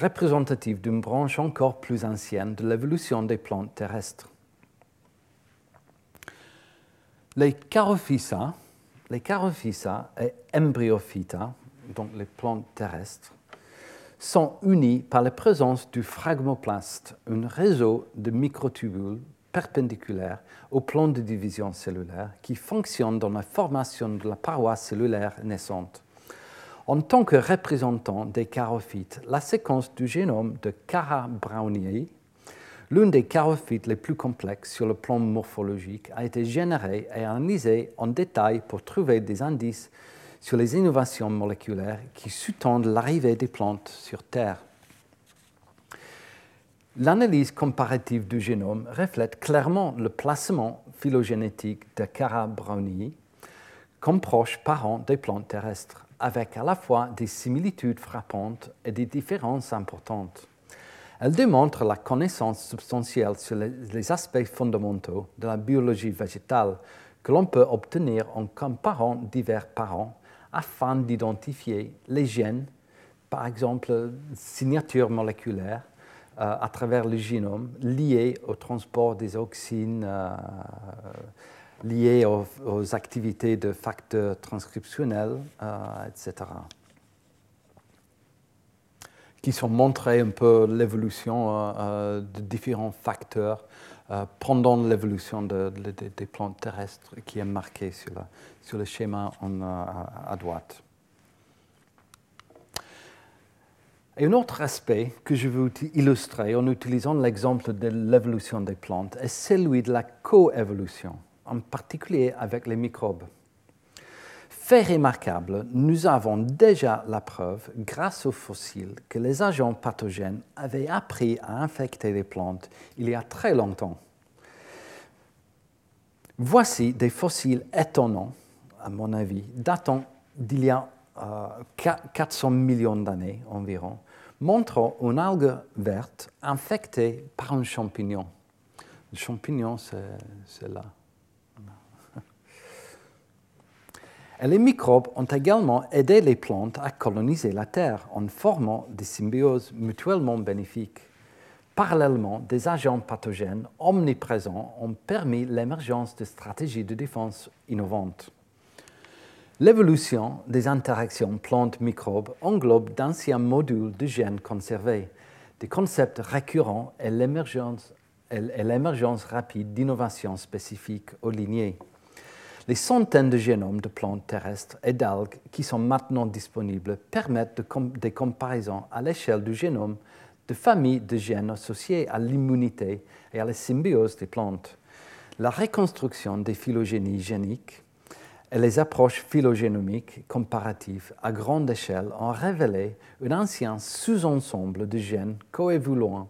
représentative d'une branche encore plus ancienne de l'évolution des plantes terrestres. Les Charophysa, les et Embryophyta, donc les plantes terrestres, sont unis par la présence du phragmoplaste, un réseau de microtubules perpendiculaires au plan de division cellulaire qui fonctionne dans la formation de la paroi cellulaire naissante. En tant que représentant des charophytes, la séquence du génome de Cara browniei L'une des charophytes les plus complexes sur le plan morphologique a été générée et analysée en détail pour trouver des indices sur les innovations moléculaires qui sous-tendent l'arrivée des plantes sur Terre. L'analyse comparative du génome reflète clairement le placement phylogénétique de Cara brownii comme proche parent des plantes terrestres, avec à la fois des similitudes frappantes et des différences importantes. Elle démontre la connaissance substantielle sur les, aspects fondamentaux de la biologie végétale que l'on peut obtenir en comparant divers parents afin d'identifier les gènes, par exemple signatures moléculaires euh, à travers le génome liées au transport des auxines, euh, liées aux, activités de facteurs transcriptionnels, euh, etc qui sont montrés un peu l'évolution euh, euh, de différents facteurs euh, pendant l'évolution des plantes terrestres qui est marqué sur, sur le schéma à, droite. Et un autre aspect que je veux illustrer en utilisant l'exemple de l'évolution des plantes est celui de la coévolution, en particulier avec les microbes. Fait remarquable, nous avons déjà la preuve, grâce aux fossiles, que les agents pathogènes avaient appris à infecter les plantes il y a très longtemps. Voici des fossiles étonnants, à mon avis, datant d'il y a 400 euh, millions d'années environ, montrant une algue verte infectée par un champignon. Le champignon, c'est là. Et les microbes ont également aidé les plantes à coloniser la Terre en formant des symbioses mutuellement bénéfiques. Parallèlement, des agents pathogènes omniprésents ont permis l'émergence de stratégies de défense innovantes. L'évolution des interactions plantes-microbes englobe d'anciens modules de gènes conservés, des concepts récurrents et l'émergence rapide d'innovations spécifiques aux lignées. Les centaines de génomes de plantes terrestres et d'algues qui sont maintenant disponibles permettent des comparaisons à l'échelle du génome de familles de gènes associés à l'immunité et à la symbiose des plantes. La reconstruction des phylogénies géniques et les approches phylogénomiques comparatives à grande échelle ont révélé un ancien sous-ensemble de gènes coévoluant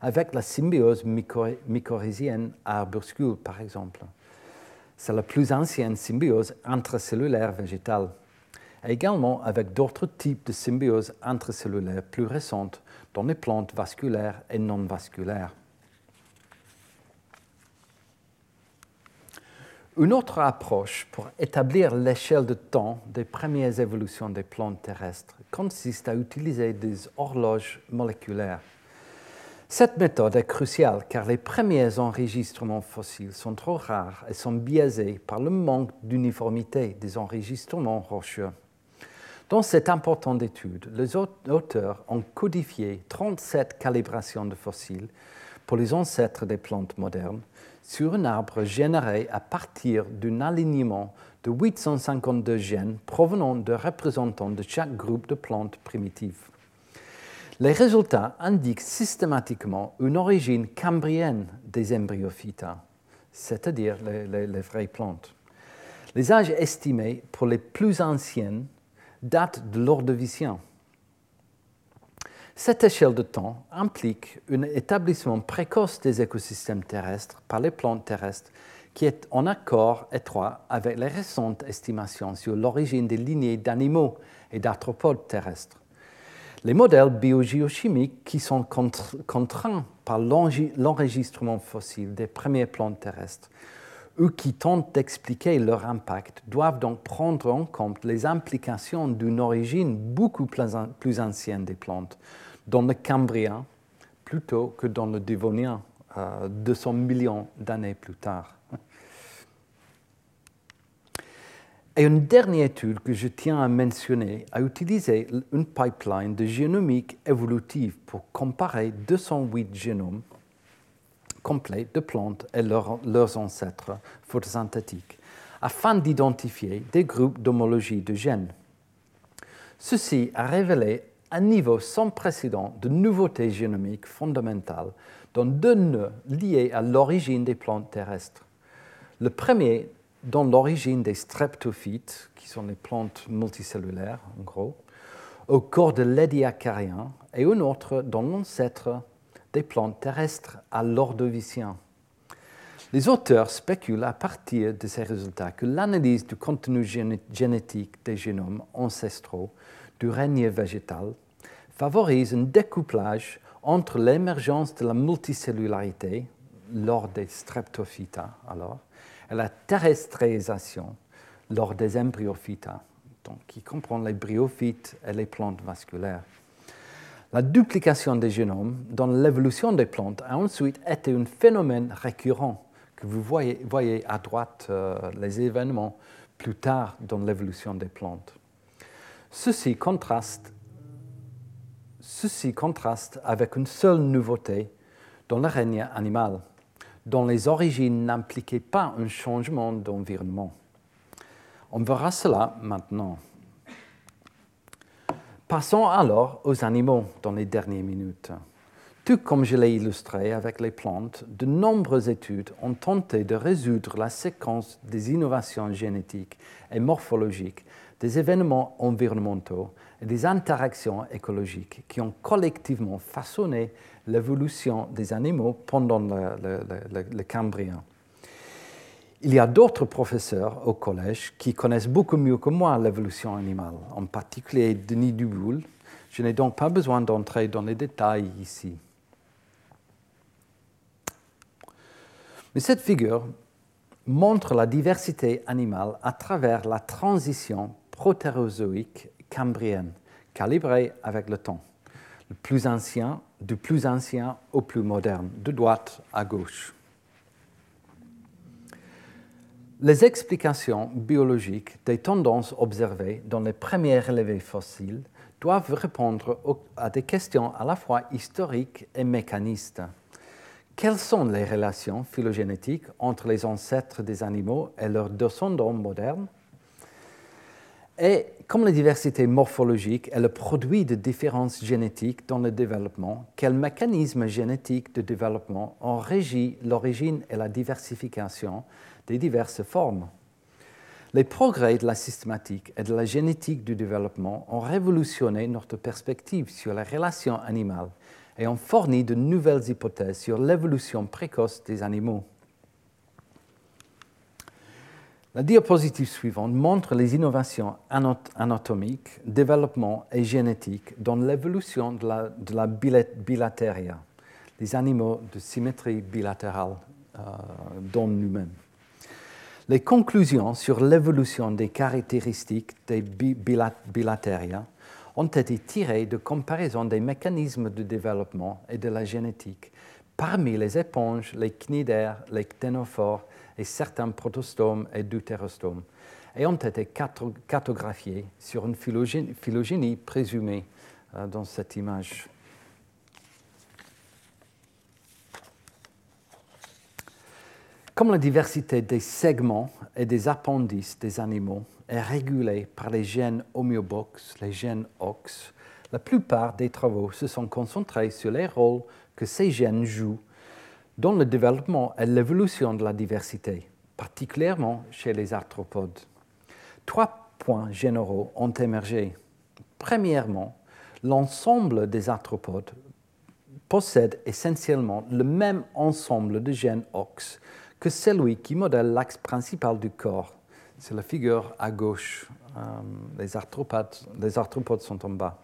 avec la symbiose mycorhizienne à par exemple. C'est la plus ancienne symbiose intracellulaire végétale, également avec d'autres types de symbiose intracellulaire plus récentes dans les plantes vasculaires et non vasculaires. Une autre approche pour établir l'échelle de temps des premières évolutions des plantes terrestres consiste à utiliser des horloges moléculaires. Cette méthode est cruciale car les premiers enregistrements fossiles sont trop rares et sont biaisés par le manque d'uniformité des enregistrements rocheux. Dans cette importante étude, les auteurs ont codifié 37 calibrations de fossiles pour les ancêtres des plantes modernes sur un arbre généré à partir d'un alignement de 852 gènes provenant de représentants de chaque groupe de plantes primitives. Les résultats indiquent systématiquement une origine cambrienne des embryophytes, c'est-à-dire les, les, vraies plantes. Les âges estimés pour les plus anciennes datent de l'ordovicien. Cette échelle de temps implique un établissement précoce des écosystèmes terrestres par les plantes terrestres qui est en accord étroit avec les récentes estimations sur l'origine des lignées d'animaux et d'arthropodes terrestres. Les modèles biogéochimiques qui sont contraints par l'enregistrement fossile des premières plantes terrestres eux qui tentent d'expliquer leur impact doivent donc prendre en compte les implications d'une origine beaucoup plus, ancienne des plantes, dans le Cambrien plutôt que dans le Dévonien, 200 euh, millions d'années plus tard. Et une dernière étude que je tiens à mentionner a utilisé une pipeline de génomique évolutive pour comparer 208 génomes complet de plantes et leurs ancêtres photosynthétiques, afin d'identifier des groupes d'homologie de gènes. Ceci a révélé un niveau sans précédent de nouveautés génomiques fondamentales dans deux nœuds liés à l'origine des plantes terrestres. Le premier dans l'origine des streptophytes, qui sont les plantes multicellulaires en gros, au corps de l'édiacarien, et un autre dans l'ancêtre des plantes terrestres à l'ordovicien. Les auteurs spéculent à partir de ces résultats que l'analyse du contenu génétique des génomes ancestraux du règne végétal favorise un découplage entre l'émergence de la multicellularité lors des streptophytes alors, et la terrestrisation lors des embryophytes, donc qui comprend les bryophytes et les plantes vasculaires. La duplication des génomes dans l'évolution des plantes a ensuite été un phénomène récurrent que vous voyez, à droite euh, les événements plus tard dans l'évolution des plantes. Ceci contraste, ceci contraste avec une seule nouveauté dans le règne animal, dont les origines n'impliquaient pas un changement d'environnement. On verra cela maintenant. Passons alors aux animaux dans les dernières minutes. Tout comme je l'ai illustré avec les plantes, de nombreuses études ont tenté de résoudre la séquence des innovations génétiques et morphologiques, des événements environnementaux et des interactions écologiques qui ont collectivement façonné l'évolution des animaux pendant le Cambrien. Il y a d'autres professeurs au collège qui connaissent beaucoup mieux que moi l'évolution animale, en particulier Denis Duboul. Je n'ai donc pas besoin d'entrer dans les détails ici. Mais cette figure montre la diversité animale à travers la transition protérozoïque cambrienne, calibrée avec le temps. Le plus ancien, du plus ancien au plus moderne, de droite à gauche. Les explications biologiques des tendances observées dans les premiers relevés fossiles doivent répondre à des questions à la fois historiques et mécanistes. Quelles sont les relations phylogénétiques entre les ancêtres des animaux et leurs descendants modernes? Et comme la diversité morphologique est le produit de différences génétiques dans le développement, quels mécanismes génétiques de développement ont régi l'origine et la diversification diverses formes Les progrès de la systématique et de la génétique du développement ont révolutionné notre perspective sur les relations animales et ont fourni de nouvelles hypothèses sur l'évolution précoce des animaux. La diapositive suivante montre les innovations anatomiques, développement et génétiques dans l'évolution de la, de bilatéria, les animaux de symétrie bilatérale euh, dans nous-mêmes. Les conclusions sur l'évolution des caractéristiques des bilatéria ont été tirés de comparaisons des mécanismes de développement et de la génétique parmi les éponges, les cnidaires, les cténophores et certains protostomes et deutérostomes et ont été cartographiés sur une phylogénie, présumée euh, dans cette image. Comme la diversité des segments et des appendices des animaux est régulée par les gènes homéobox, les gènes OX, la plupart des travaux se sont concentrés sur les rôles que ces gènes jouent dans le développement et l'évolution de la diversité, particulièrement chez les arthropodes. Trois points généraux ont émergé. Premièrement, l'ensemble des arthropodes possède essentiellement le même ensemble de gènes OX que celui qui modèle l'axe principal du corps. C'est la figure à gauche. Euh, les, arthropodes, les arthropodes sont en bas.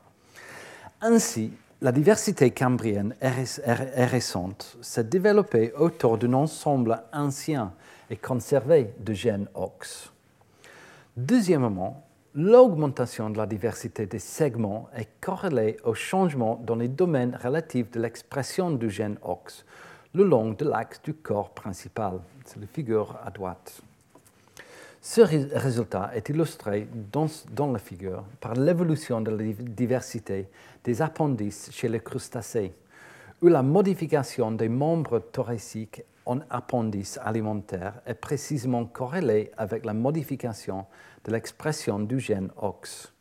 Ainsi, la diversité cambrienne est récente, s'est développée autour d'un ensemble ancien et conservé de gènes OX. Deuxièmement, l'augmentation de la diversité des segments est corrélée au changement dans les domaines relatifs de l'expression du gène OX, le long de l'axe du corps principal. C'est la figure à droite. Ce résultat est illustré dans, la figure par l'évolution de la diversité des appendices chez les crustacés, où la modification des membres thoraciques en appendices alimentaires est précisément corrélée avec la modification de l'expression du gène OX.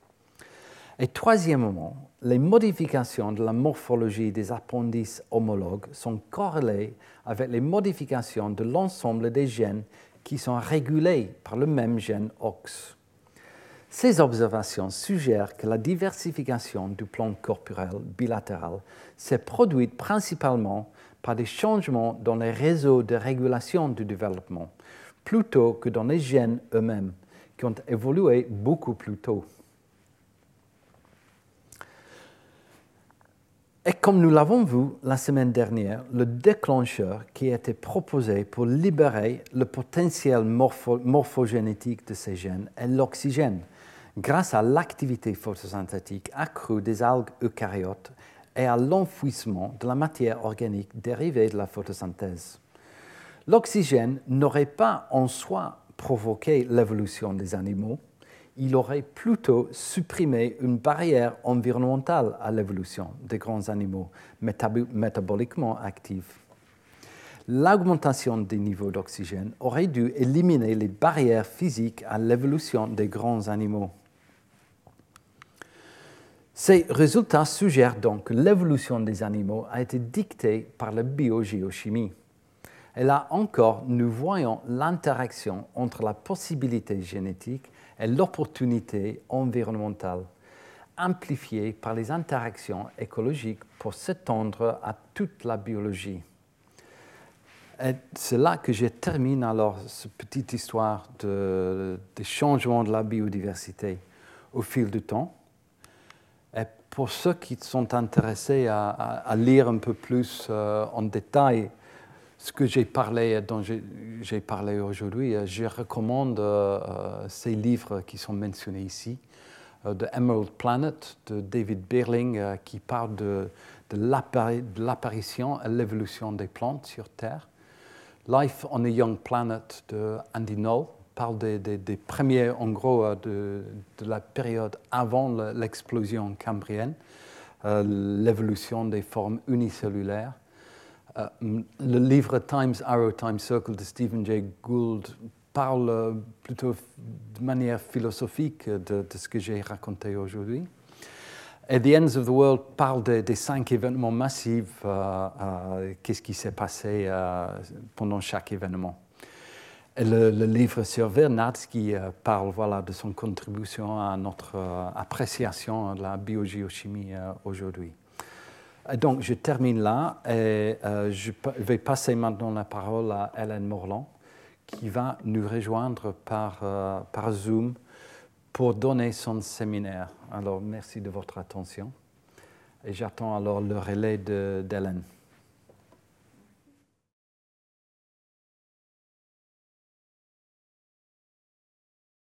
Et troisièmement, les modifications de la morphologie des appendices homologues sont corrélées avec les modifications de l'ensemble des gènes qui sont régulés par le même gène OX. Ces observations suggèrent que la diversification du plan corporel bilatéral s'est produite principalement par des changements dans les réseaux de régulation du développement, plutôt que dans les gènes eux-mêmes, qui ont évolué beaucoup plus tôt. Et comme nous l'avons vu la semaine dernière, le déclencheur qui a été proposé pour libérer le potentiel morphogénétique de ces gènes est l'oxygène, grâce à l'activité photosynthétique accrue des algues eucaryotes et à l'enfouissement de la matière organique dérivée de la photosynthèse. L'oxygène n'aurait pas en soi provoqué l'évolution des animaux, il aurait plutôt supprimé une barrière environnementale à l'évolution des grands animaux métaboliquement actifs. L'augmentation des niveaux d'oxygène aurait dû éliminer les barrières physiques à l'évolution des grands animaux. Ces résultats suggèrent donc que l'évolution des animaux a été dictée par la biogéochimie. Et là encore, nous voyons l'interaction entre la possibilité génétique et l'opportunité environnementale, amplifiée par les interactions écologiques pour s'étendre à toute la biologie. Et c'est là que je termine alors cette petite histoire de, des changements de la biodiversité au fil du temps. Et pour ceux qui sont intéressés à, lire un peu plus euh, en détail ce que j'ai parlé, dont j'ai parlé aujourd'hui, euh, je recommande euh, euh, ces livres qui sont mentionnés ici. The Emerald Planet de David Birling, qui parle de, l'apparition et l'évolution des plantes sur Terre. Life on a Young Planet de Andy Knoll parle des, premiers, en gros, de, la période avant l'explosion cambrienne, l'évolution des formes unicellulaires. Euh, le livre Times Arrow, Time Circle de Stephen Jay Gould parle plutôt de manière philosophique de, ce que j'ai raconté aujourd'hui. Et The Ends of the World parle des, cinq événements massifs, qu'est-ce qui s'est passé pendant chaque événement le, livre sur Vernadsky euh, parle voilà, de son contribution à notre euh, appréciation de la biogéochimie euh, aujourd'hui. Donc, je termine là et je vais passer maintenant la parole à Hélène Morland, qui va nous rejoindre par, par Zoom pour donner son séminaire. Alors, merci de votre attention et j'attends alors le relais d'Hélène.